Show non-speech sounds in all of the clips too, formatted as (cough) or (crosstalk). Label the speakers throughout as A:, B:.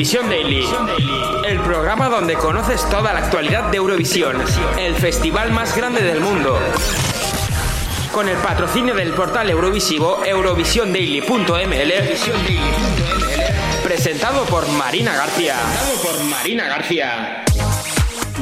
A: Eurovisión Daily, el programa donde conoces toda la actualidad de Eurovisión, el festival más grande del mundo. Con el patrocinio del portal Eurovisivo eurovisiondaily.ml, presentado por Marina García. Presentado por Marina García.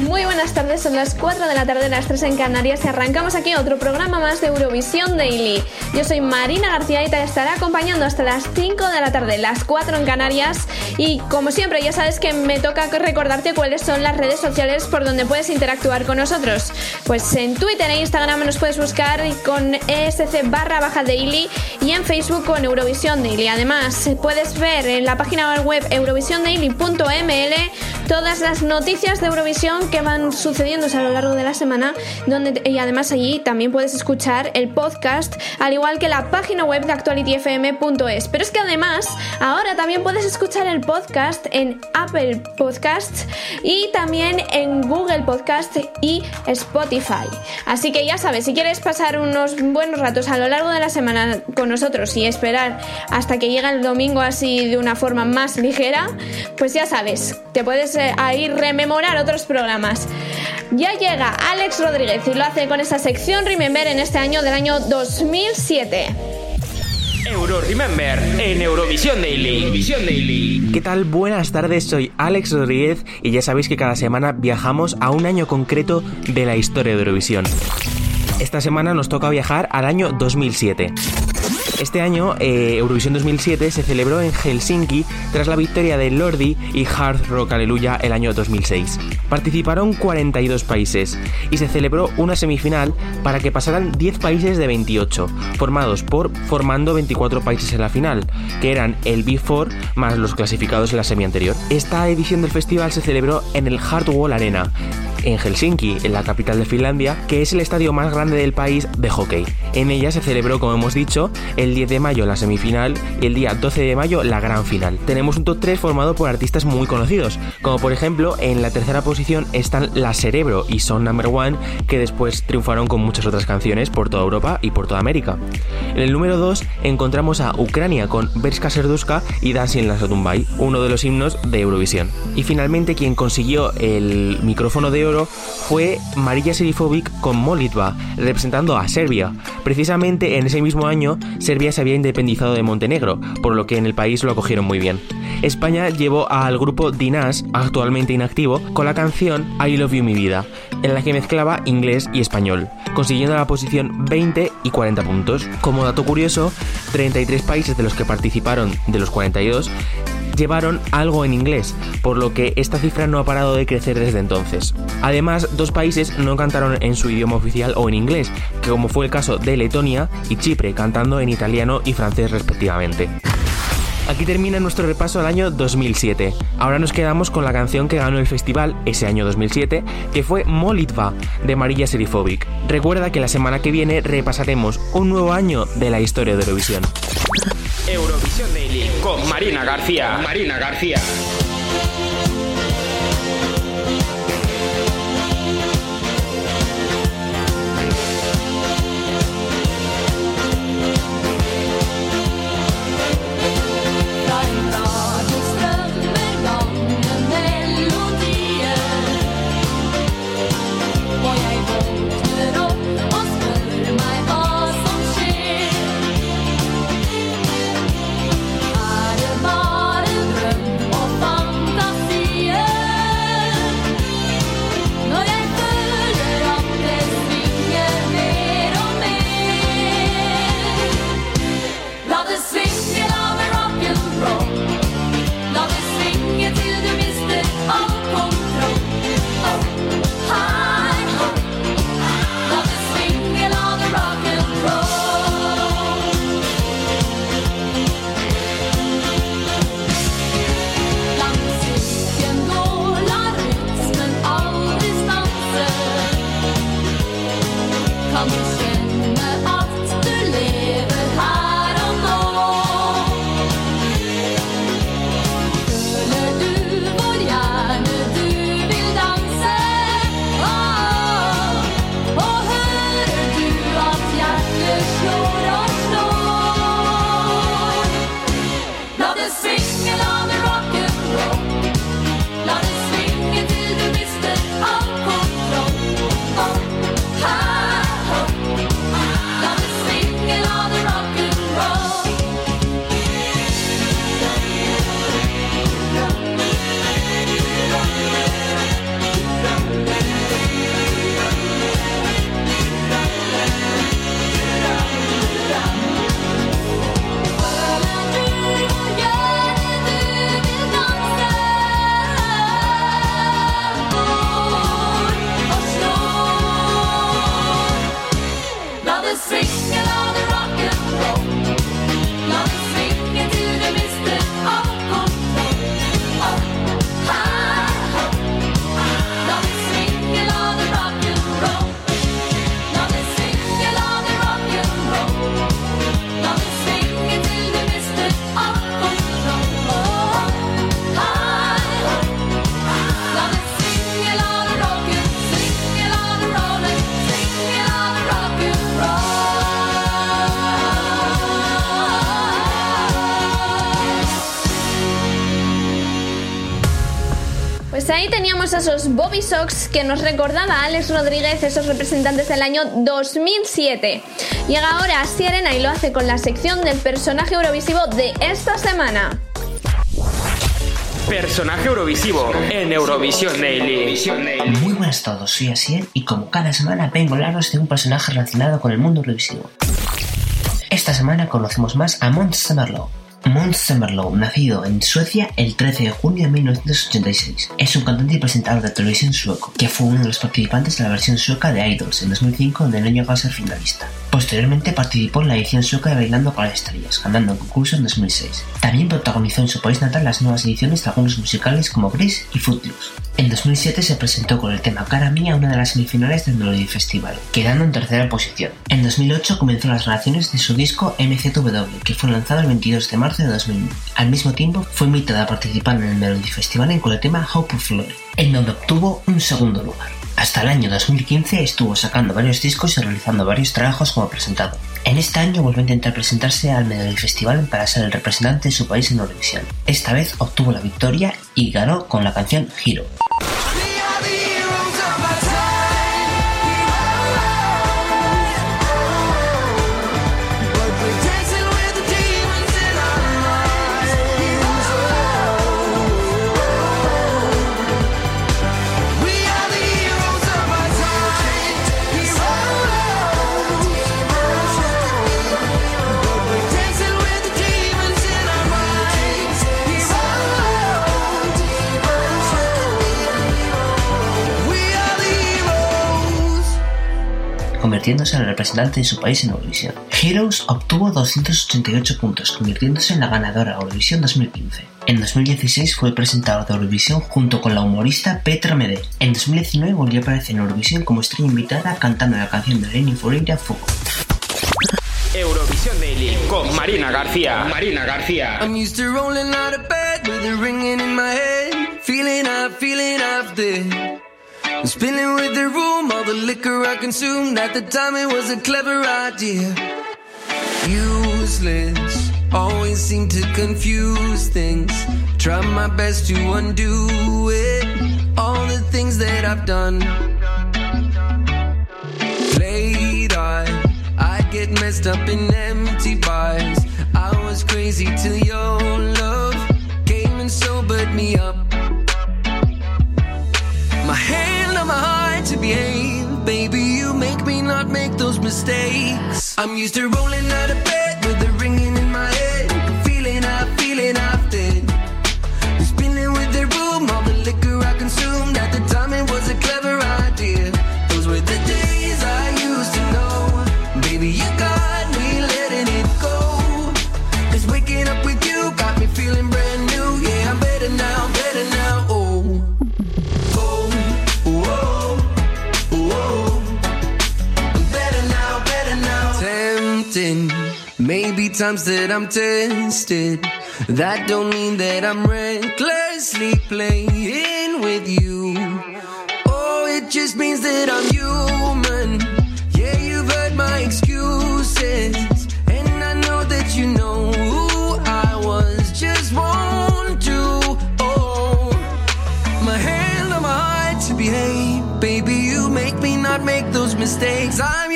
B: Muy buenas tardes, son las 4 de la tarde, las 3 en Canarias y arrancamos aquí otro programa más de Eurovisión Daily. Yo soy Marina García y te estaré acompañando hasta las 5 de la tarde, las 4 en Canarias. Y como siempre, ya sabes que me toca recordarte cuáles son las redes sociales por donde puedes interactuar con nosotros. Pues en Twitter e Instagram nos puedes buscar con ESC barra baja daily y en Facebook con Eurovisión Daily. Además, puedes ver en la página web eurovisiondaily.ml todas las noticias de Eurovisión que van sucediéndose a lo largo de la semana, donde y además allí también puedes escuchar el podcast, al igual que la página web de actualityfm.es. Pero es que además ahora también puedes escuchar el podcast en Apple Podcasts y también en Google Podcast y Spotify. Así que ya sabes, si quieres pasar unos buenos ratos a lo largo de la semana con nosotros y esperar hasta que llegue el domingo así de una forma más ligera, pues ya sabes, te puedes eh, ir rememorar otros programas ya llega Alex Rodríguez y lo hace con esta sección Remember en este año del año 2007.
A: Euro Remember en Eurovisión Daily. Eurovisión
C: Daily. ¿Qué tal? Buenas tardes, soy Alex Rodríguez y ya sabéis que cada semana viajamos a un año concreto de la historia de Eurovisión. Esta semana nos toca viajar al año 2007. Este año, eh, Eurovisión 2007 se celebró en Helsinki tras la victoria de Lordi y Hard Rock Aleluya el año 2006. Participaron 42 países y se celebró una semifinal para que pasaran 10 países de 28, formados por formando 24 países en la final, que eran el B4 más los clasificados en la semi anterior. Esta edición del festival se celebró en el Hardwall Arena, en Helsinki, en la capital de Finlandia, que es el estadio más grande del país de hockey. En ella se celebró, como hemos dicho, el 10 de mayo la semifinal y el día 12 de mayo la gran final. Tenemos un top 3 formado por artistas muy conocidos, como por ejemplo en la tercera posición están La Cerebro y Son Number One, que después triunfaron con muchas otras canciones por toda Europa y por toda América. En el número 2 encontramos a Ucrania con Berska Serduska y Dancing la Sotumbai, uno de los himnos de Eurovisión. Y finalmente quien consiguió el micrófono de fue Marija Serifovic con Molitva, representando a Serbia. Precisamente en ese mismo año, Serbia se había independizado de Montenegro, por lo que en el país lo acogieron muy bien. España llevó al grupo Dinas, actualmente inactivo, con la canción I Love You Mi Vida, en la que mezclaba inglés y español, consiguiendo la posición 20 y 40 puntos. Como dato curioso, 33 países de los que participaron de los 42 llevaron algo en inglés, por lo que esta cifra no ha parado de crecer desde entonces. Además, dos países no cantaron en su idioma oficial o en inglés, que como fue el caso de Letonia y Chipre, cantando en italiano y francés respectivamente. Aquí termina nuestro repaso al año 2007. Ahora nos quedamos con la canción que ganó el festival ese año 2007, que fue Molitva de María Serifovic. Recuerda que la semana que viene repasaremos un nuevo año de la historia de Eurovisión.
A: Eurovisión Daily con Marina García. Marina García.
B: Sox que nos recordaba a Alex Rodríguez, esos representantes del año 2007. Llega ahora Sierena y lo hace con la sección del personaje eurovisivo de esta semana.
A: Personaje Eurovisivo en Eurovisión Daily.
D: Muy buenas a todos, soy Asier y como cada semana vengo a hablaros de un personaje relacionado con el mundo Eurovisivo. Esta semana conocemos más a Mons Samerlow, Måns Zelmerlöw, nacido en Suecia el 13 de junio de 1986, es un cantante y presentador de televisión sueco, que fue uno de los participantes de la versión sueca de Idols en 2005 donde no llegó a ser finalista. Posteriormente participó en la edición sueca de Bailando con las Estrellas, ganando el concurso en 2006. También protagonizó en su país natal las nuevas ediciones de algunos musicales como Grease y Footloose. En 2007 se presentó con el tema Cara Mía una de las semifinales del Melody Festival, quedando en tercera posición. En 2008 comenzó las relaciones de su disco MZW, que fue lanzado el 22 de marzo de 2001. Al mismo tiempo, fue invitada a participar en el Melody Festival con el tema Hope of Glory, en donde obtuvo un segundo lugar. Hasta el año 2015 estuvo sacando varios discos y realizando varios trabajos como presentador. En este año volvió a intentar presentarse al Melody Festival para ser el representante de su país en Eurovisión. Esta vez obtuvo la victoria y ganó con la canción Hero. Convirtiéndose en el representante de su país en Eurovisión. Heroes obtuvo 288 puntos, convirtiéndose en la ganadora de Eurovisión 2015. En 2016 fue presentador de Eurovisión junto con la humorista Petra Mede. En 2019 volvió a aparecer en Eurovisión como estrella invitada cantando la canción de Lenny Foreira Fuego.
A: Eurovisión Daily con Marina García. Marina García.
E: I'm used to rolling out of bed with a ringing in my head. Feeling up, feeling up there. Spinning with the room, all the liquor I consumed. At the time, it was a clever idea. Useless, always seem to confuse things. Try my best to undo it. All the things that I've done. Late I, I get messed up in empty bars. I was crazy till your love came and sobered me up. To behave. Baby, you make me not make those mistakes. I'm used to rolling out of bed with a ringing in my head. Feeling up, feeling up then. Spinning with the room, all the liquor I consumed. Times that I'm tested. That don't mean that I'm recklessly playing with you. Oh, it just means that I'm human. Yeah, you've heard my excuses, and I know that you know who I was. Just want to. Oh, my hand on my heart to behave. Baby, you make me not make those mistakes. I'm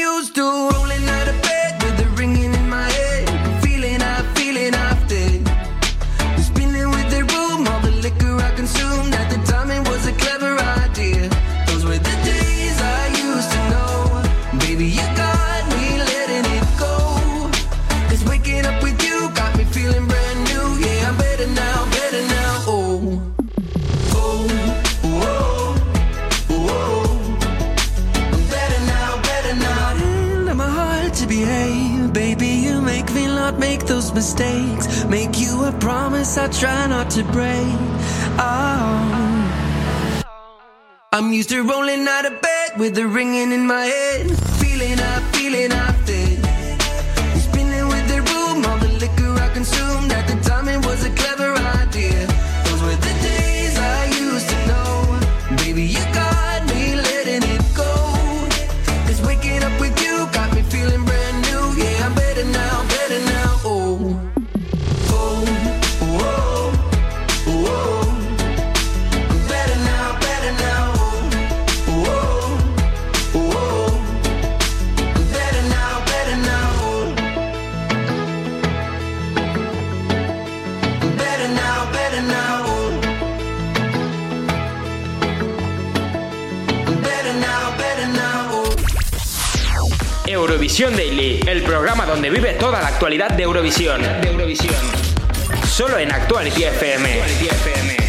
E: I try not to break. Oh. I'm used to rolling out of bed with the ringing in my head.
F: Donde vive toda la actualidad de Eurovisión. De Eurovisión. Solo en Actuality FM.
G: con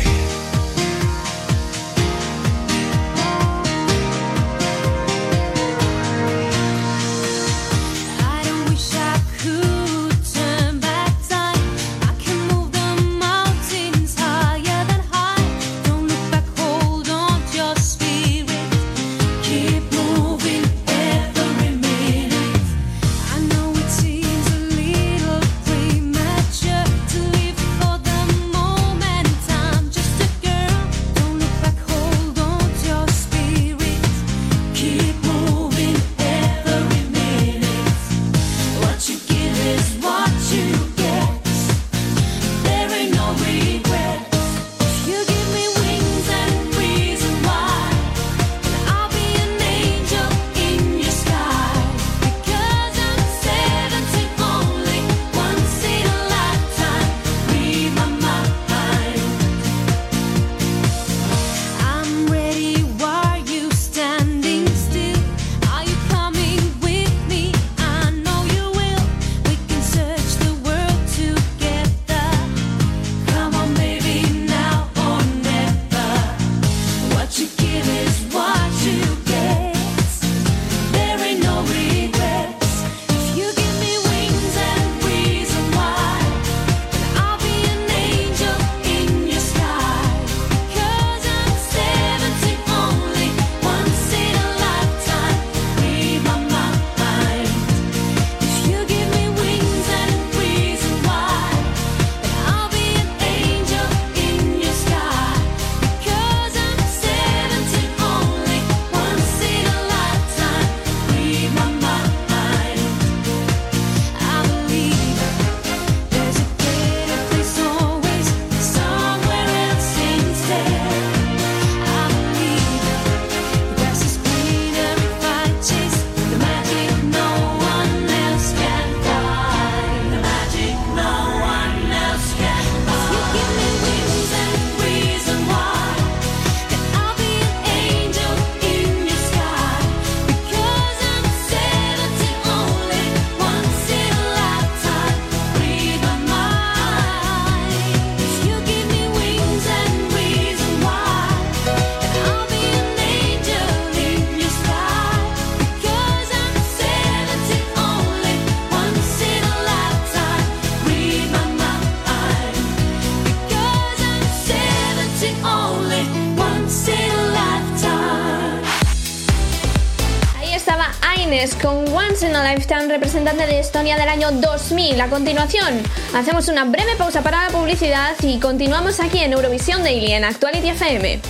G: representante de Estonia del año 2000. A continuación, hacemos una breve pausa para la publicidad y continuamos aquí en Eurovisión Daily en Actuality FM.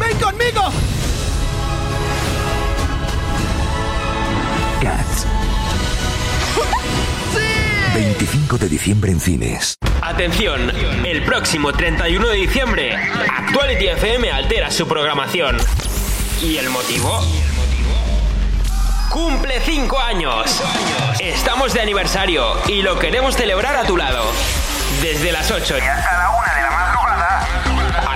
H: ¡Ven conmigo!
I: Cats. (laughs) 25 de diciembre en cines.
F: Atención, el próximo 31 de diciembre, Actuality FM altera su programación. ¿Y el motivo? Cumple 5 años. Estamos de aniversario y lo queremos celebrar a tu lado. Desde las 8 y hasta la 1 de la madrugada.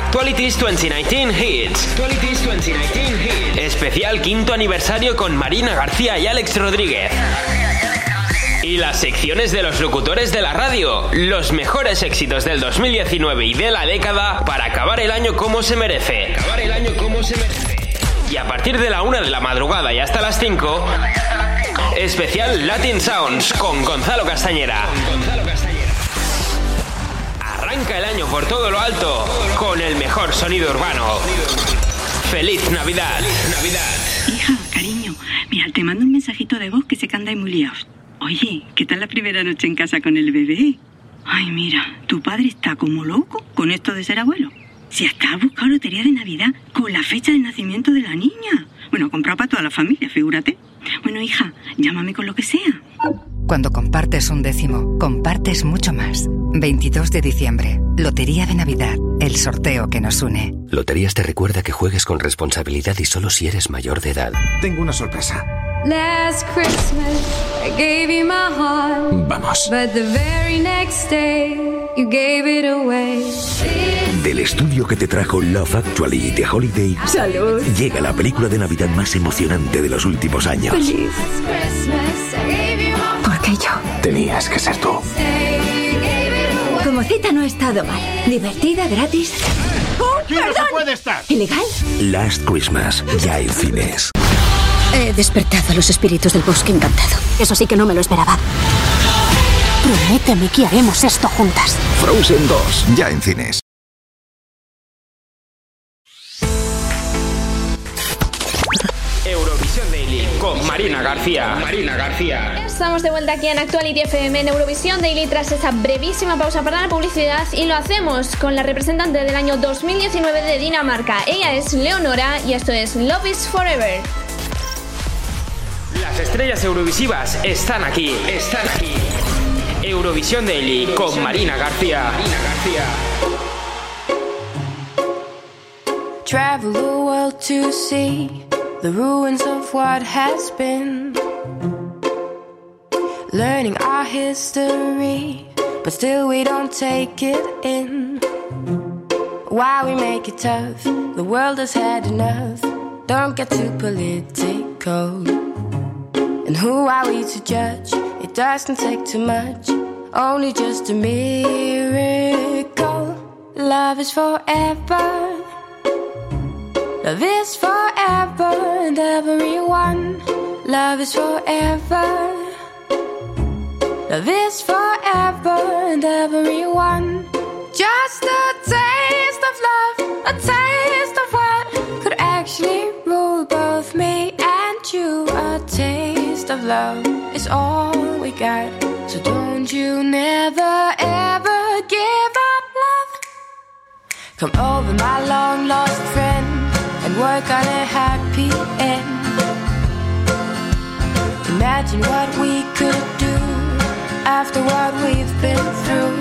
F: Actualities 2019 Hits. Actualities 2019 Hits. Especial quinto aniversario con Marina García y Alex Rodríguez. Y las secciones de los locutores de la radio. Los mejores éxitos del 2019 y de la década para acabar el año como se merece. Acabar el año como se merece. Y a partir de la una de la madrugada y hasta las 5, especial Latin Sounds con Gonzalo Castañera. Arranca el año por todo lo alto con el mejor sonido urbano. ¡Feliz Navidad! Navidad!
J: Hija, cariño, mira, te mando un mensajito de voz que se que andáis muy liados. Oye, ¿qué tal la primera noche en casa con el bebé? Ay, mira, tu padre está como loco con esto de ser abuelo. Si hasta ha buscado lotería de Navidad con la fecha de nacimiento de la niña. Bueno, ha comprado para toda la familia, figúrate. Bueno, hija, llámame con lo que sea.
K: Cuando compartes un décimo, compartes mucho más. 22 de diciembre, Lotería de Navidad, el sorteo que nos une.
I: Loterías te recuerda que juegues con responsabilidad y solo si eres mayor de edad.
H: Tengo una sorpresa.
L: Last Christmas, I gave you my heart.
H: Vamos.
L: But the very next day,
M: you gave it away.
H: Del estudio que te trajo Love Actually de Holiday,
M: Salud.
H: llega la película de Navidad más emocionante de los últimos años.
M: Feliz. ¿Por qué yo?
H: Tenías que ser tú.
M: Como cita no ha estado mal. Divertida, gratis. ¡Oh,
N: no se puede estar.
M: ¿Ilegal?
H: Last Christmas, ya en cines.
O: He despertado a los espíritus del bosque encantado. Eso sí que no me lo esperaba. Prométeme que haremos esto juntas.
P: Frozen 2, ya en cines.
A: Eurovisión Daily con Marina García. Marina García.
B: Estamos de vuelta aquí en Actuality FM en Eurovisión Daily tras esa brevísima pausa para la publicidad y lo hacemos con la representante del año 2019 de Dinamarca. Ella es Leonora y esto es Love is Forever.
A: Las estrellas eurovisivas están aquí. Están aquí. Eurovisión Daily con Marina García. Marina García.
Q: Travel the world to see the ruins of what has been. Learning our history, but still we don't take it in. Why we make it tough? The world has had enough. Don't get too political. And who are we to judge? It doesn't take too much, only just a miracle. Love is forever. Love is forever and everyone. Love is forever. Love is forever and everyone. Just a taste of love, a taste of what could actually rule both me and you. A taste of love is all we got. So don't you never ever give up love. Come over, my long lost friend, and work on a happy end. Imagine what we could do after what we've been through.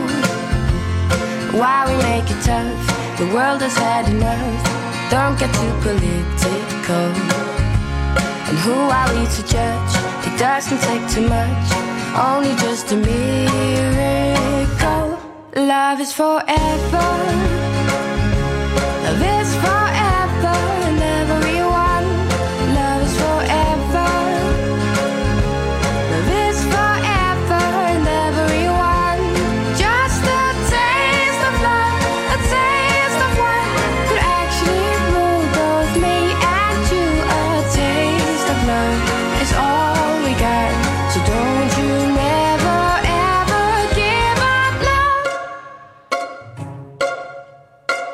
Q: Why we make it tough? The world has had enough. Don't get too political. And who are we to judge? Doesn't take too much, only just a miracle. Love is forever. Love is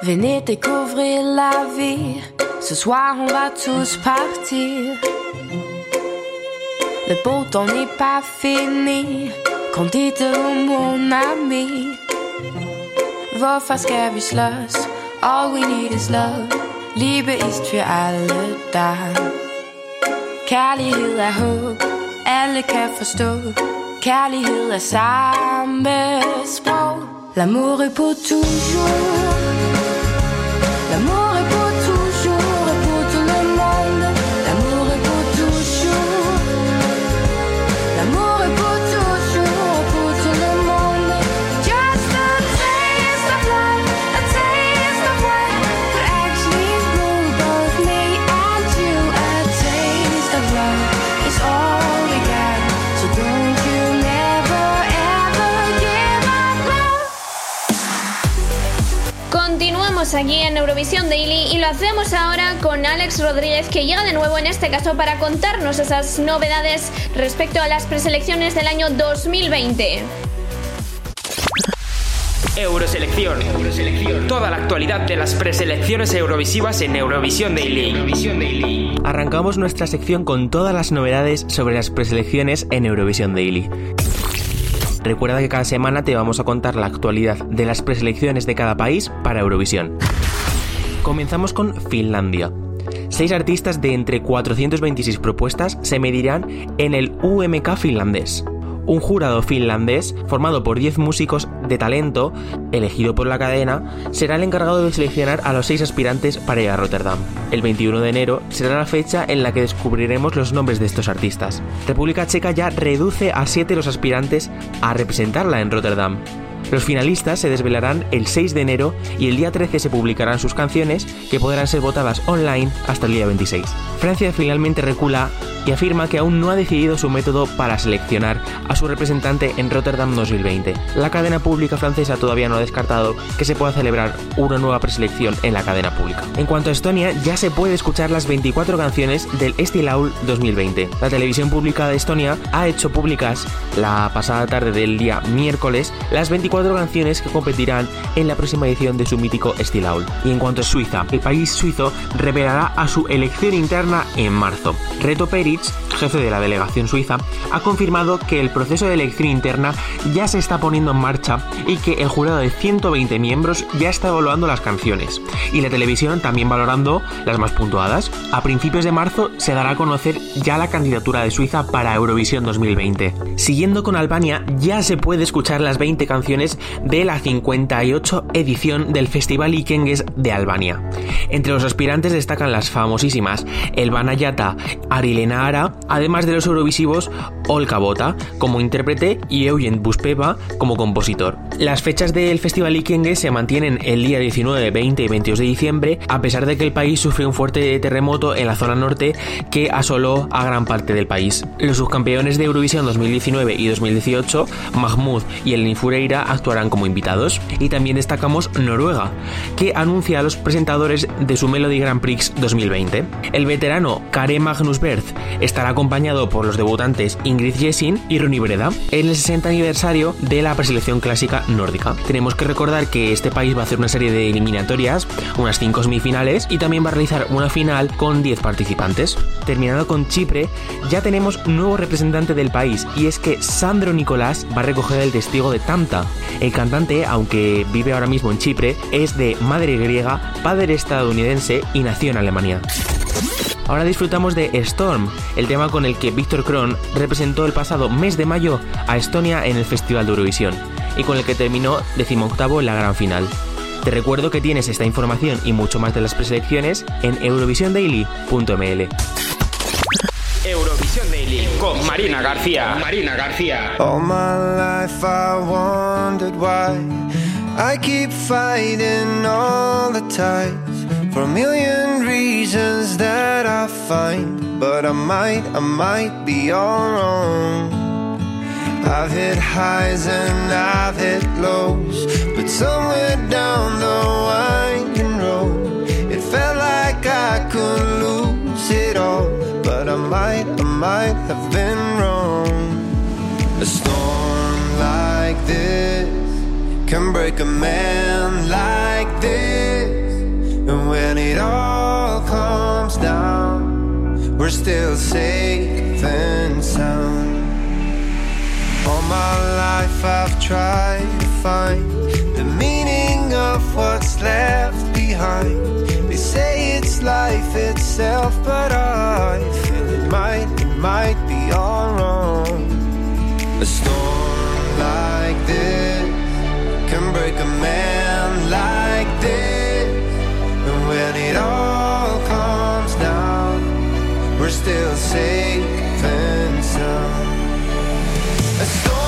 Q: Venez découvrir la vie. Ce soir, on va tous partir. Le beau temps n'est pas fini. Kom dit mon ami. Hvorfor skal vi slås? All we need is love. Liebe ist für alle da. Kærlighed er håb. Alle kan forstå. Kærlighed er samme sprog. L'amour est pour toujours. L'amour
B: Aquí en Eurovisión Daily y lo hacemos ahora con Alex Rodríguez que llega de nuevo en este caso para contarnos esas novedades respecto a las preselecciones del año 2020.
A: Euroselección. Toda la actualidad de las preselecciones eurovisivas en Eurovisión Daily.
C: Arrancamos nuestra sección con todas las novedades sobre las preselecciones en Eurovisión Daily. Recuerda que cada semana te vamos a contar la actualidad de las preselecciones de cada país para Eurovisión. Comenzamos con Finlandia. Seis artistas de entre 426 propuestas se medirán en el UMK finlandés. Un jurado finlandés, formado por 10 músicos de talento, elegido por la cadena, será el encargado de seleccionar a los seis aspirantes para ir a Rotterdam. El 21 de enero será la fecha en la que descubriremos los nombres de estos artistas. República Checa ya reduce a 7 los aspirantes a representarla en Rotterdam. Los finalistas se desvelarán el 6 de enero y el día 13 se publicarán sus canciones que podrán ser votadas online hasta el día 26. Francia finalmente recula y afirma que aún no ha decidido su método para seleccionar a su representante en Rotterdam 2020. La cadena pública francesa todavía no ha descartado que se pueda celebrar una nueva preselección en la cadena pública. En cuanto a Estonia, ya se puede escuchar las 24 canciones del Estilaul 2020. La televisión pública de Estonia ha hecho públicas la pasada tarde del día miércoles las 24 canciones que competirán en la próxima edición de su mítico Estilaul. Y en cuanto a Suiza, el país suizo revelará a su elección interna en marzo. Reto Peri jefe de la delegación suiza, ha confirmado que el proceso de elección interna ya se está poniendo en marcha y que el jurado de 120 miembros ya está evaluando las canciones y la televisión también valorando las más puntuadas. A principios de marzo se dará a conocer ya la candidatura de Suiza para Eurovisión 2020. Siguiendo con Albania, ya se puede escuchar las 20 canciones de la 58 edición del Festival Ikenges de Albania. Entre los aspirantes destacan las famosísimas Elvana Yata, Arilena además de los eurovisivos Olka Bota como intérprete y Eugen Buspeva como compositor. Las fechas del Festival Ikenge se mantienen el día 19, 20 y 22 de diciembre, a pesar de que el país sufrió un fuerte terremoto en la zona norte que asoló a gran parte del país. Los subcampeones de Eurovisión 2019 y 2018, Mahmoud y Eleni Fureira, actuarán como invitados. Y también destacamos Noruega, que anuncia a los presentadores de su Melody Grand Prix 2020. El veterano Kare Magnus Berth estará acompañado por los debutantes Ingrid Jessin y Ronnie Breda en el 60 aniversario de la preselección clásica nórdica. Tenemos que recordar que este país va a hacer una serie de eliminatorias, unas 5 semifinales y también va a realizar una final con 10 participantes. Terminando con Chipre, ya tenemos nuevo representante del país y es que Sandro Nicolás va a recoger el testigo de Tamta. El cantante, aunque vive ahora mismo en Chipre, es de madre griega, padre estadounidense y nació en Alemania. Ahora disfrutamos de Storm, el tema con el que Víctor Kron representó el pasado mes de mayo a Estonia en el Festival de Eurovisión y con el que terminó decimoctavo en la gran final. Te recuerdo que tienes esta información y mucho más de las preselecciones en eurovisiondaily.ml.
A: Eurovisión Daily con Marina García. Marina García.
R: All my life I wondered why I keep fighting all the times for a million reasons that I find, but I might, I might be all wrong. I've hit highs and I've hit lows, but somewhere down the winding road, it felt like I could lose it all. Might, I might have been wrong. A storm like this can break a man like this. And when it all comes down, we're still safe and sound. All my life I've tried to find the meaning of what's left behind. They say it's life itself, but I might, it might be all wrong. A storm like this can break a man like this. And when it all comes down, we're still safe and sound. A storm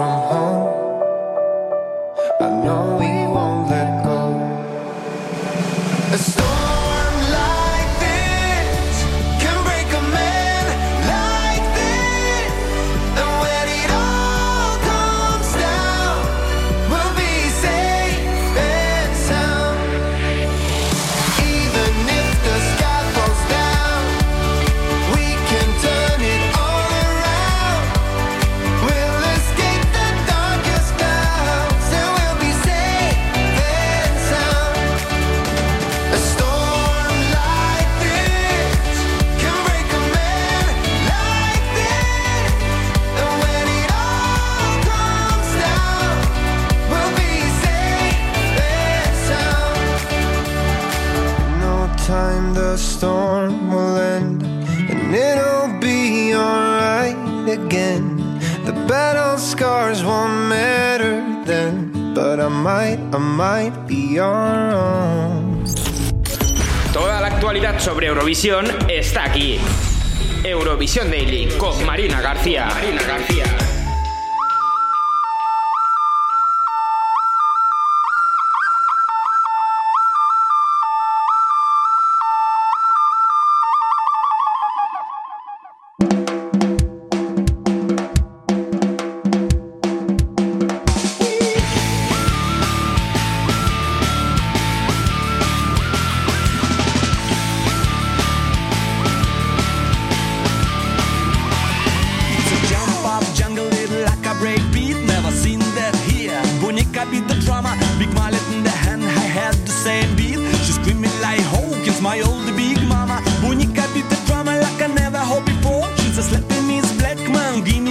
R: from home, I know we won't let go.
A: Está aquí. Eurovisión Daily con Marina García. Marina García.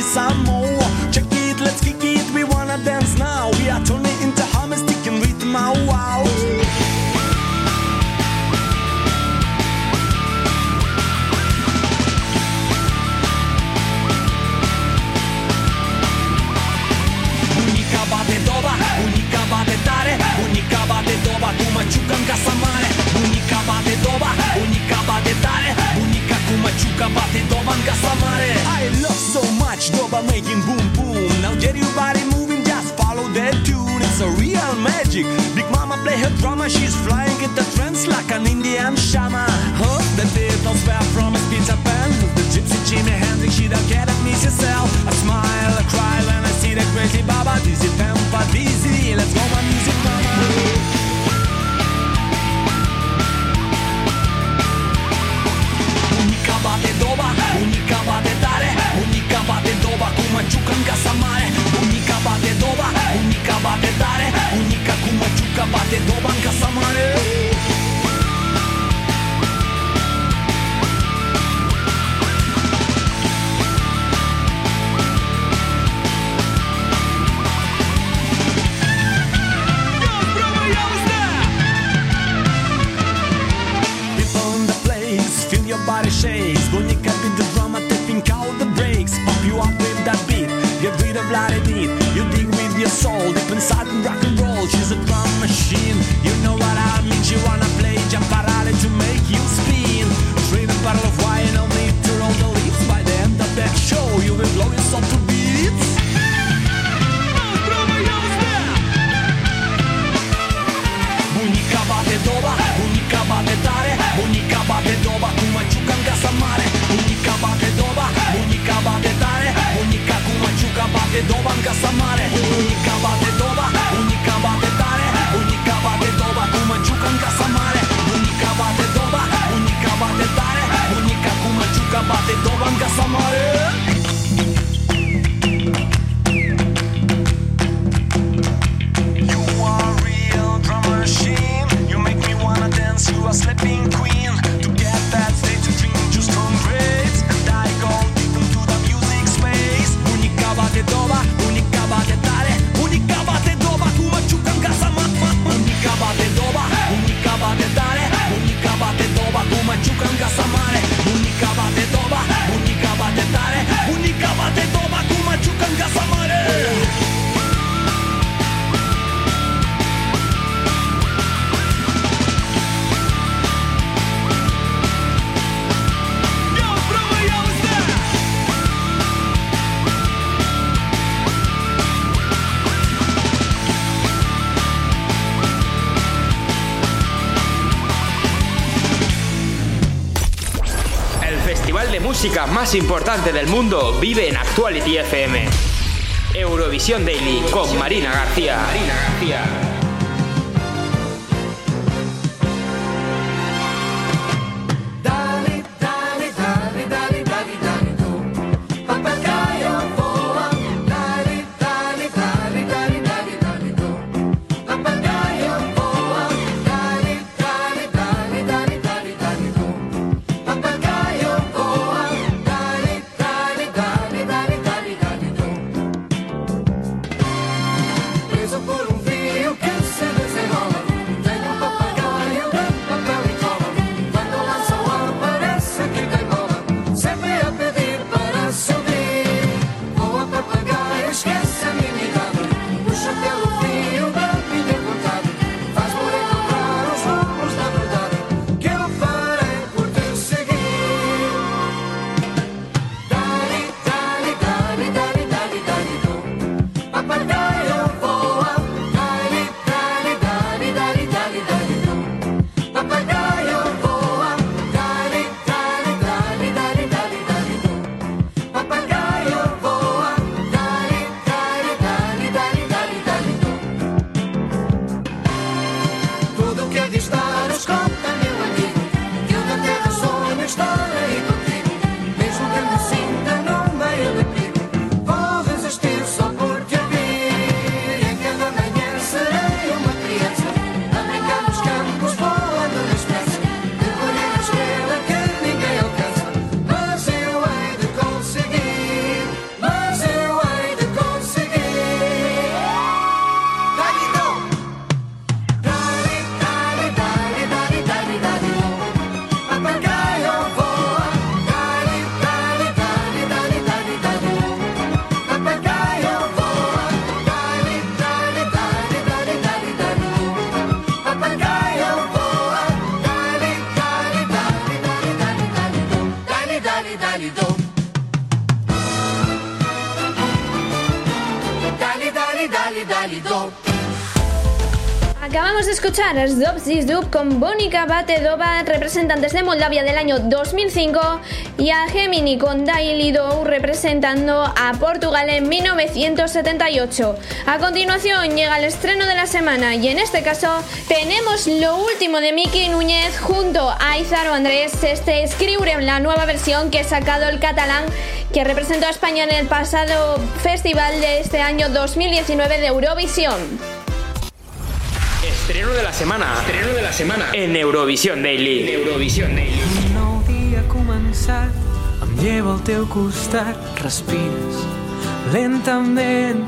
S: some more.
A: más importante del mundo vive en Actuality FM. Eurovisión Daily con Marina García. Marina García.
B: Acabamos de escuchar a Zdop Zizdup con Bonica Batedova, representantes de Moldavia del año 2005, y a Gemini con Daily Dow, representando a Portugal en 1978. A continuación llega el estreno de la semana, y en este caso tenemos lo último de Miki Núñez junto a Izaro Andrés, este en la nueva versión que ha sacado el catalán que representó a España en el pasado festival de este año 2019 de Eurovisión.
A: Estreno de la semana. Estreno de la semana. En Eurovisión Daily. En Eurovisión Daily.
T: Un nou dia començat, em llevo al teu costat, respires lentament.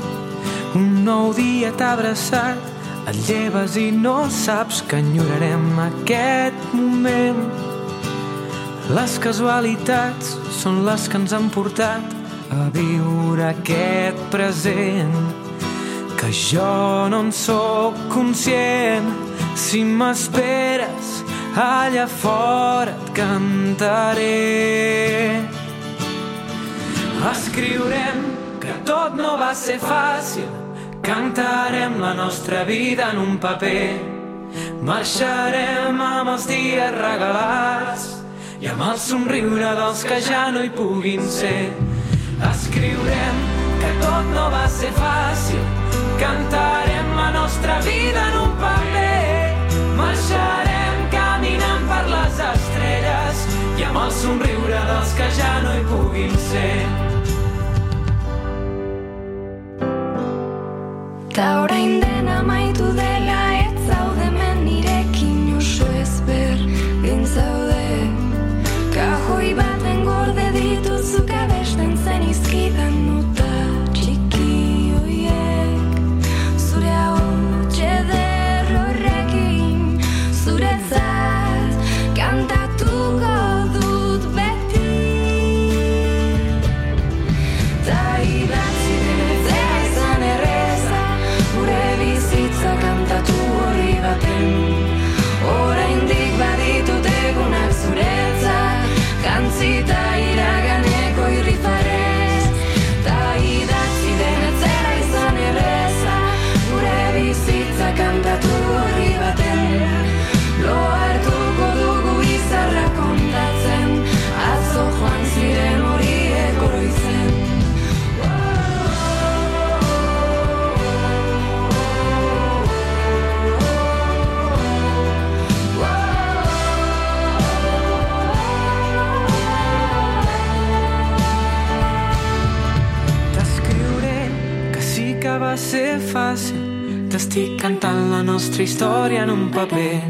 T: Un nou dia t'ha abraçat, et lleves i no saps que enyorarem aquest moment. Les casualitats són les que ens han portat a viure aquest present que jo no en sóc conscient. Si m'esperes allà fora et cantaré. Escriurem que tot no va ser fàcil. Cantarem la nostra vida en un paper. Marxarem amb els dies regalats i amb el somriure dels que ja no hi puguin ser. Escriurem que tot no va ser fàcil Cantarem la nostra vida en un paper. Marxarem caminant per les estrelles i amb el somriure dels que ja no hi puguin ser.
Q: Ta orain dena maitu dela ez zaude men nirekin oso ezber zaude
T: ser fàcil. T'estic cantant la nostra història en un paper.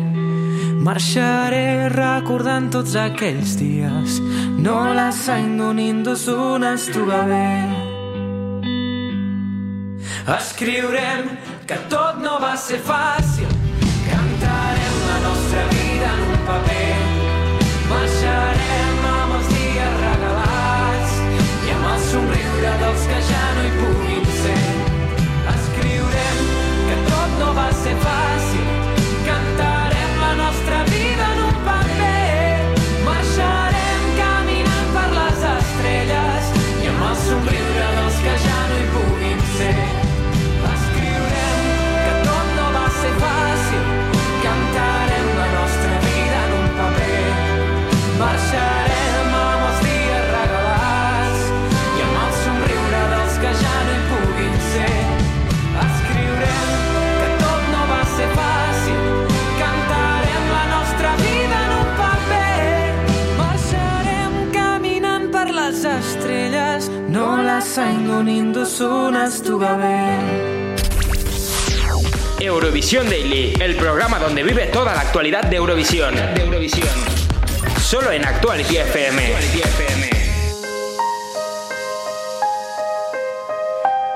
T: Marxaré recordant tots aquells dies. No las ainda unidos una estuva bé. Escriurem que tot no va ser fàcil. Bé.
A: Eurovisión Daily, el programa donde vive toda la actualidad de Eurovisión. De Eurovisión. Solo en Actuality FM.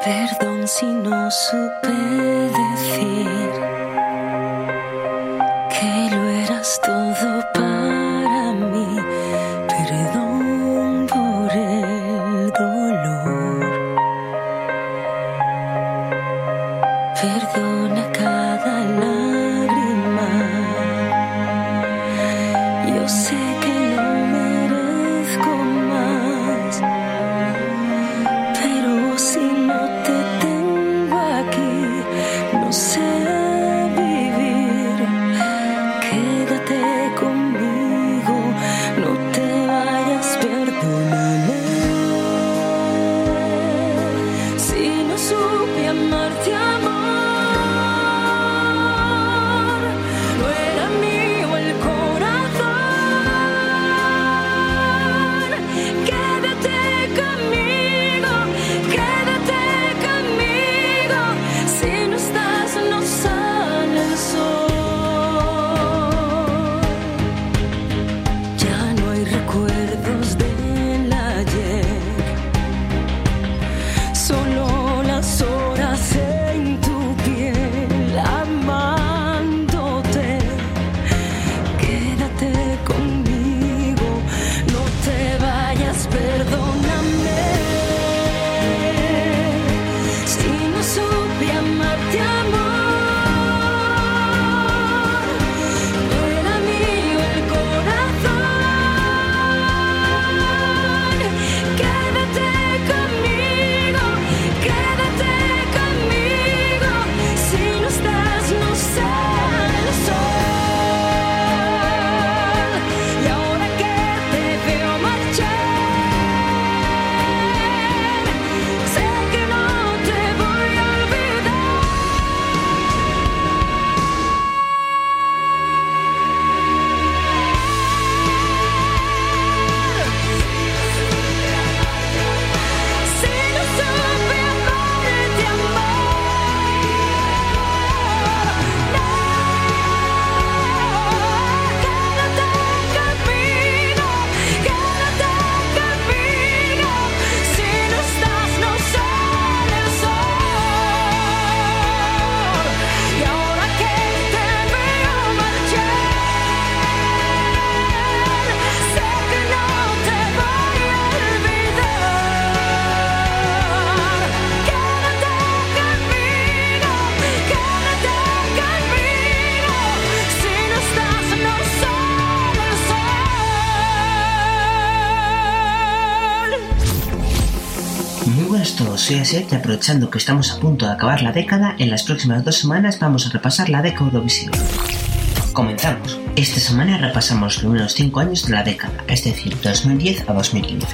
G: Perdón si no supe
D: Asier y aprovechando que estamos a punto de acabar la década, en las próximas dos semanas vamos a repasar la década Eurovisiva. Comenzamos. Esta semana repasamos los primeros 5 años de la década, es decir, 2010 a 2015.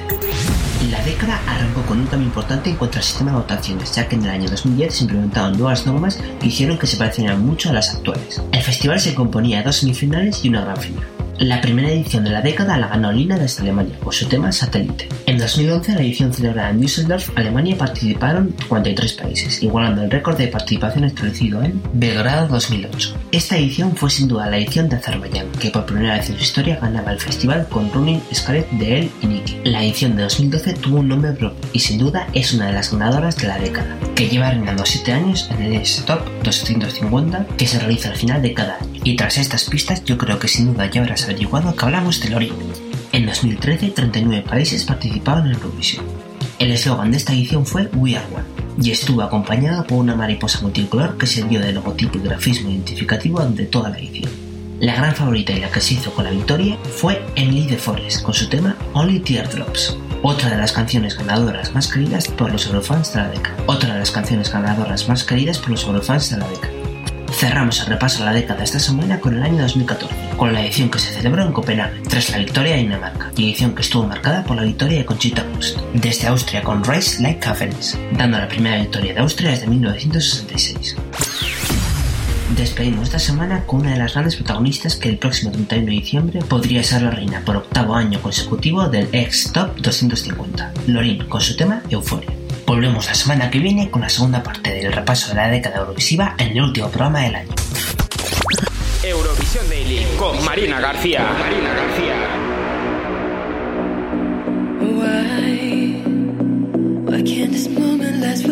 D: La década arrancó con un cambio importante en cuanto al sistema de votaciones, ya que en el año 2010 se implementaron nuevas normas que hicieron que se parecieran mucho a las actuales. El festival se componía de dos semifinales y una gran final. La primera edición de la década la ganó Lina desde Alemania por su tema Satélite. En 2011, la edición celebrada en Düsseldorf, Alemania, participaron 53 países, igualando el récord de participación establecido en Belgrado 2008. Esta edición fue sin duda la edición de Azerbaiyán, que por primera vez en su historia ganaba el festival con Running Scarlet de El y Nicky. La edición de 2012 tuvo un nombre propio y sin duda es una de las ganadoras de la década, que lleva reinando 7 años en el S-Top 250 que se realiza al final de cada año. Y tras estas pistas, yo creo que sin duda ya habrás averiguado que hablamos de Lorin. En 2013, 39 países participaron en Eurovisión. El eslogan de esta edición fue We Are One y estuvo acompañado por una mariposa multicolor que sirvió de logotipo y grafismo identificativo ante toda la edición. La gran favorita y la que se hizo con la victoria fue Emily de Forest con su tema Only Teardrops, otra de las canciones ganadoras más queridas por los eurofans de la década. Otra de las canciones ganadoras más queridas por los eurofans de la década. Cerramos el repaso a la década esta semana con el año 2014, con la edición que se celebró en Copenhague, tras la victoria de Dinamarca, edición que estuvo marcada por la victoria de Conchita Wurst, desde Austria con Rise Like Caverns, dando la primera victoria de Austria desde 1966. Despedimos esta semana con una de las grandes protagonistas que el próximo 31 de diciembre podría ser la reina por octavo año consecutivo del X Top 250, Lorin con su tema Euphoria. Volvemos la semana que viene con la segunda parte del repaso de la década Eurovisiva en el último programa del año.
A: Eurovisión Daily con Marina García. Marina García.
G: Why? Why can't this moment last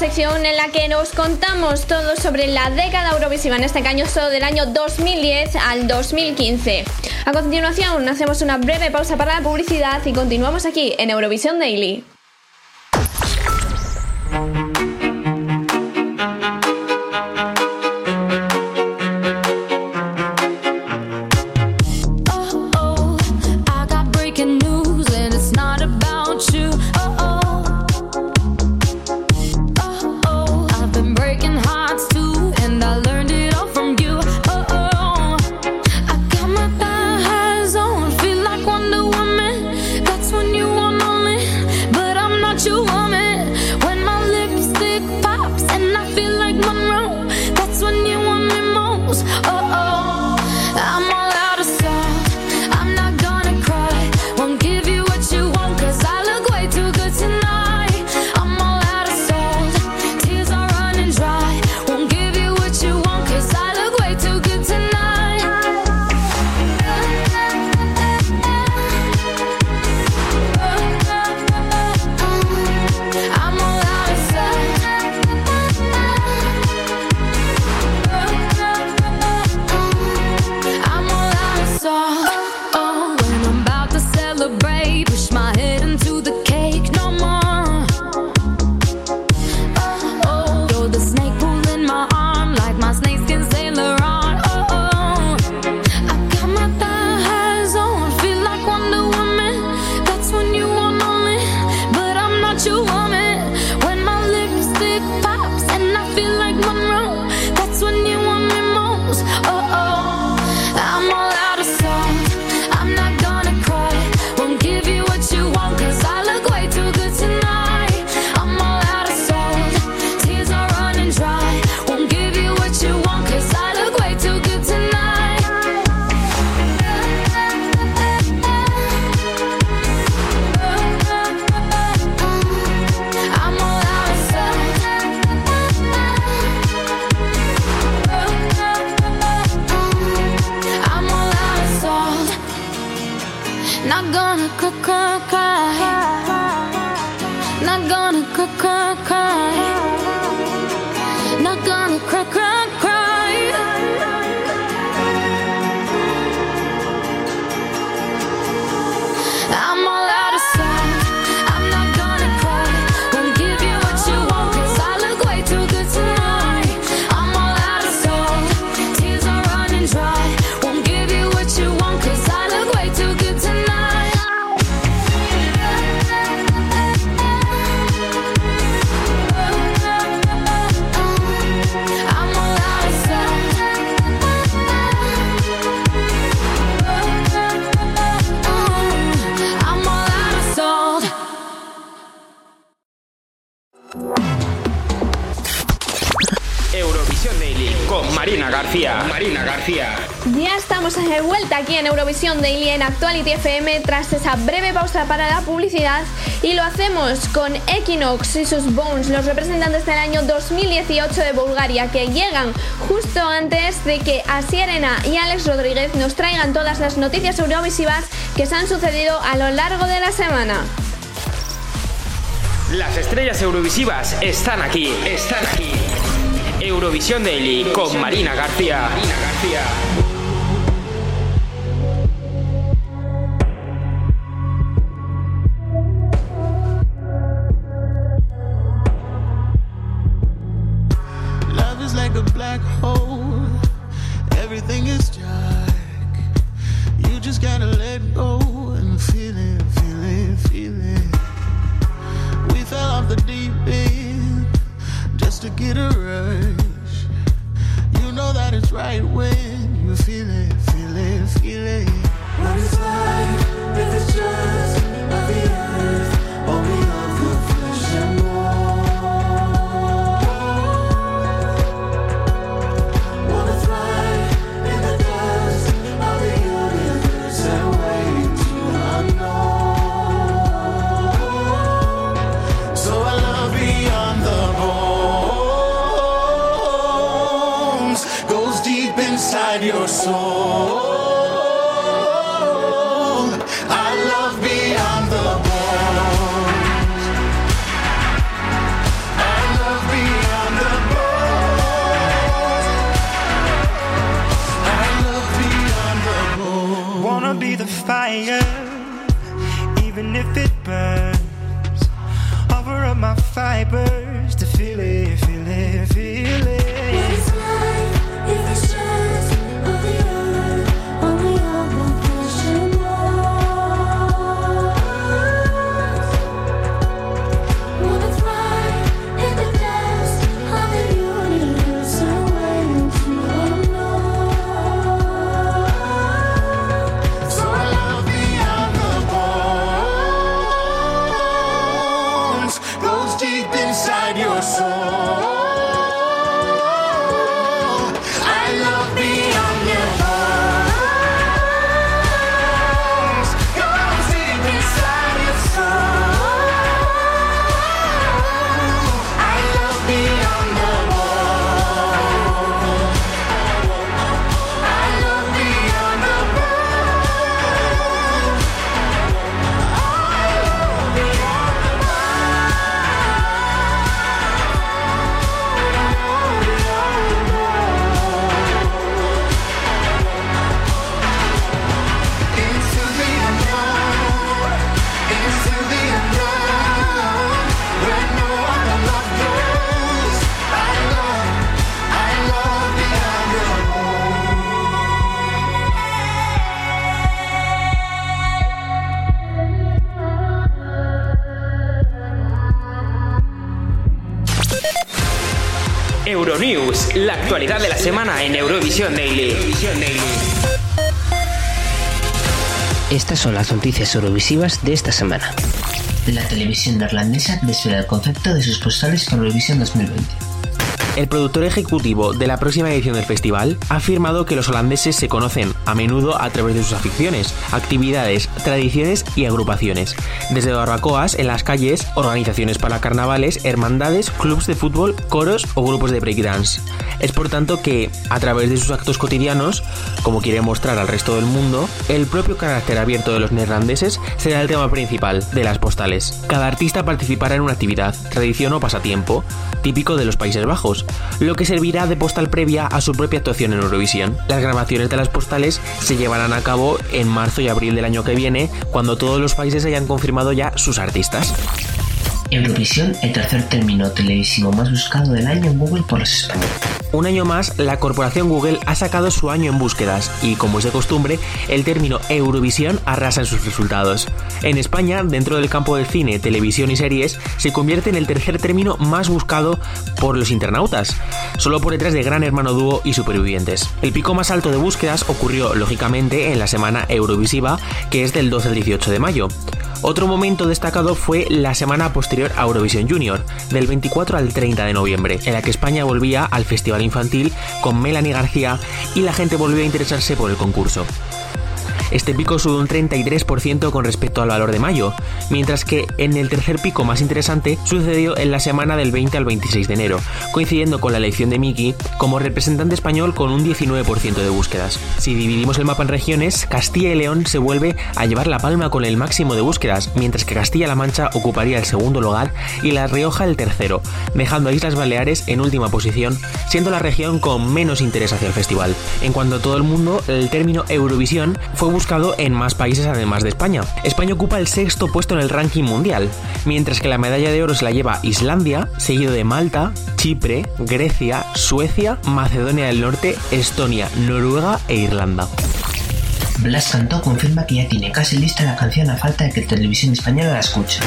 G: sección en la que nos contamos todo sobre la década Eurovisiva, en este caso solo del año 2010 al 2015. A continuación, hacemos una breve pausa para la publicidad y continuamos aquí en Eurovisión Daily.
A: gonna cry, cry.
U: Eurovisión Daily
G: en Actuality FM tras esa breve pausa para la publicidad y lo hacemos con Equinox y sus Bones, los representantes del año 2018 de Bulgaria que llegan justo antes de que Asier Arena y Alex Rodríguez nos traigan todas las noticias eurovisivas que se han sucedido a lo largo de la semana.
U: Las estrellas eurovisivas están aquí, están aquí. Eurovisión Daily con Marina García. Marina García.
A: Actualidad de la semana en Eurovisión Daily.
D: Estas son las noticias eurovisivas de esta semana. La televisión neerlandesa desvela el concepto de sus postales para Eurovisión 2020.
C: El productor ejecutivo de la próxima edición del festival ha afirmado que los holandeses se conocen a menudo a través de sus aficiones, actividades, tradiciones y agrupaciones. Desde barbacoas en las calles, organizaciones para carnavales, hermandades, clubs de fútbol, coros o grupos de breakdance. Es por tanto que, a través de sus actos cotidianos, como quiere mostrar al resto del mundo, el propio carácter abierto de los neerlandeses será el tema principal de las postales. Cada artista participará en una actividad, tradición o pasatiempo, típico de los Países Bajos, lo que servirá de postal previa a su propia actuación en Eurovisión. Las grabaciones de las postales se llevarán a cabo en marzo y abril del año que viene, cuando todos los países hayan confirmado ya sus artistas.
D: Eurovisión, el tercer término televisivo más buscado del año en Google por los españoles.
C: Un año más, la corporación Google ha sacado su año en búsquedas y, como es de costumbre, el término Eurovisión arrasa en sus resultados. En España, dentro del campo del cine, televisión y series, se convierte en el tercer término más buscado por los internautas, solo por detrás de Gran Hermano Dúo y Supervivientes. El pico más alto de búsquedas ocurrió, lógicamente, en la semana Eurovisiva, que es del 12 al 18 de mayo. Otro momento destacado fue la semana posterior a Eurovisión Junior, del 24 al 30 de noviembre, en la que España volvía al Festival Infantil con Melanie García y la gente volvió a interesarse por el concurso. Este pico sube un 33% con respecto al valor de mayo, mientras que en el tercer pico más interesante sucedió en la semana del 20 al 26 de enero, coincidiendo con la elección de Miki como representante español con un 19% de búsquedas. Si dividimos el mapa en regiones, Castilla y León se vuelve a llevar la palma con el máximo de búsquedas, mientras que Castilla-La Mancha ocuparía el segundo lugar y La Rioja el tercero, dejando a Islas Baleares en última posición, siendo la región con menos interés hacia el festival. En cuanto a todo el mundo, el término Eurovisión fue buscado en más países además de España. España ocupa el sexto puesto en el ranking mundial, mientras que la medalla de oro se la lleva Islandia, seguido de Malta, Chipre, Grecia, Suecia, Macedonia del Norte, Estonia, Noruega e Irlanda.
D: Blas Cantó confirma que ya tiene casi lista la canción a falta de que Televisión Española la escuche.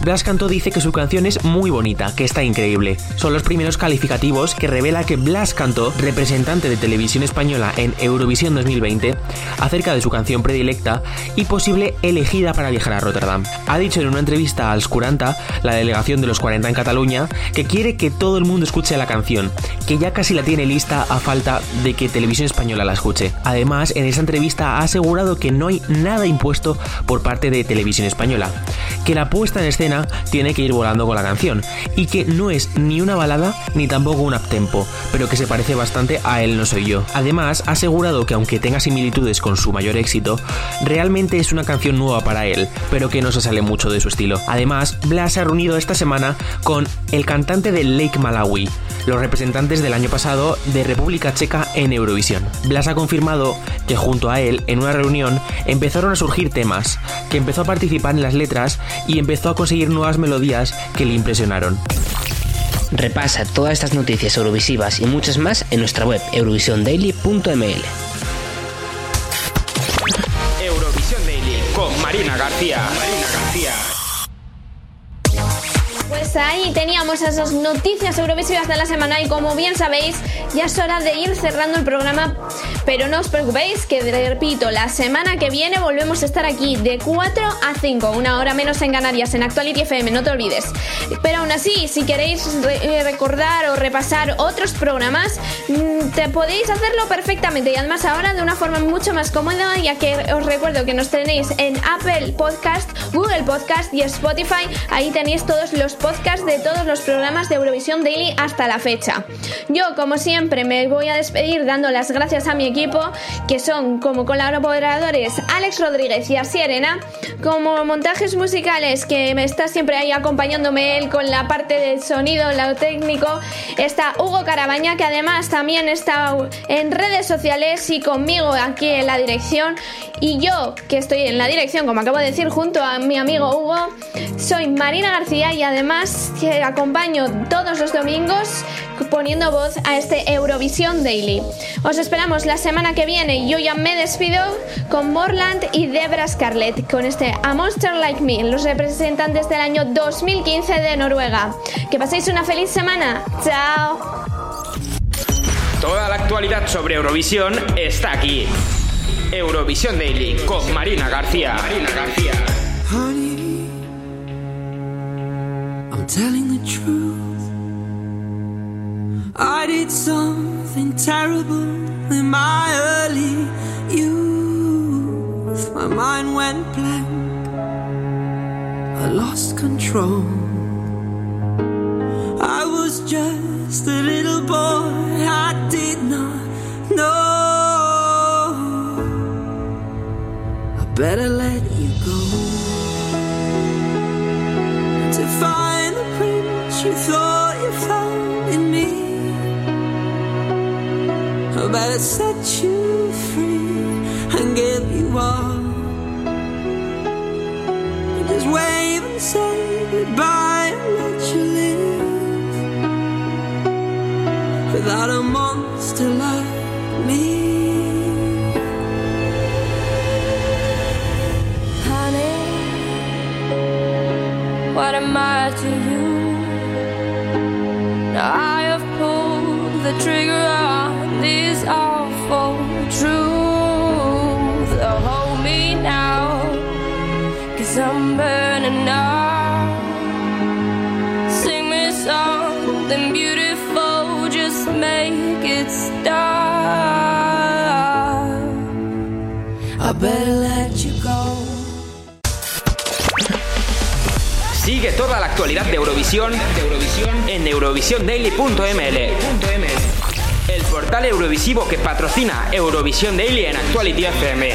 C: Blas Cantó dice que su canción es muy bonita, que está increíble. Son los primeros calificativos que revela que Blas Cantó, representante de televisión española en Eurovisión 2020, acerca de su canción predilecta y posible elegida para viajar a Rotterdam. Ha dicho en una entrevista al Scuranta, la delegación de los 40 en Cataluña, que quiere que todo el mundo escuche la canción, que ya casi la tiene lista a falta de que televisión española la escuche. Además, en esa entrevista ha asegurado que no hay nada impuesto por parte de televisión española, que la puesta en escena tiene que ir volando con la canción y que no es ni una balada ni tampoco un uptempo, pero que se parece bastante a Él no soy yo. Además, ha asegurado que aunque tenga similitudes con su mayor éxito, realmente es una canción nueva para él, pero que no se sale mucho de su estilo. Además, Blas se ha reunido esta semana con el cantante de Lake Malawi, los representantes del año pasado de República Checa en Eurovisión. Blas ha confirmado que junto a él, en una reunión, empezaron a surgir temas, que empezó a participar en las letras y empezó a conseguir nuevas melodías que le impresionaron.
D: Repasa todas estas noticias eurovisivas y muchas más en nuestra web eurovisiondaily.ml.
A: Eurovisión Daily con Marina García. Marina García.
B: Pues ahí teníamos esas noticias eurovisivas de la semana y como bien sabéis, ya es hora de ir cerrando el programa, pero no os preocupéis que repito, la semana que viene volvemos a estar aquí de 4 a 5, una hora menos en Canarias, en Actuality FM, no te olvides. Pero aún así, si queréis eh, recordar o repasar otros programas, mm, te podéis hacerlo perfectamente y además ahora de una forma mucho más cómoda, ya que os recuerdo que nos tenéis en Apple Podcast, Google Podcast y Spotify, ahí tenéis todos los podcasts de todos los programas de Eurovisión Daily hasta la fecha. Yo, como siempre, me voy a despedir dando las gracias a mi equipo, que son como colaboradores Alex Rodríguez y Asier Arena, como montajes musicales, que me está siempre ahí acompañándome él con la parte del sonido, lo técnico, está Hugo Carabaña, que además también está en redes sociales y conmigo aquí en la dirección, y yo, que estoy en la dirección, como acabo de decir, junto a mi amigo Hugo, soy Marina García y además que acompaño todos los domingos poniendo voz a este Eurovisión Daily. Os esperamos la semana que viene. Yo ya me despido con Morland y Debra Scarlett con este A Monster Like Me, los representantes del año 2015 de Noruega. Que paséis una feliz semana. Chao.
A: Toda la actualidad sobre Eurovisión está aquí. Eurovisión Daily con Marina García. Marina García.
E: Telling the truth. I did something terrible in my early youth. My mind went blank. I lost control. I was just a little boy. I did not know. I better let you go to find prince you found in me. I better set you free and give you all. Just wave and say goodbye and let you live without a monster like me.
Q: Honey, what am I to you? I have pulled the trigger on this awful truth.
A: Toda la actualidad de Eurovisión, en eurovisiondaily.ml. El portal eurovisivo que patrocina Eurovisión Daily en Actuality FM.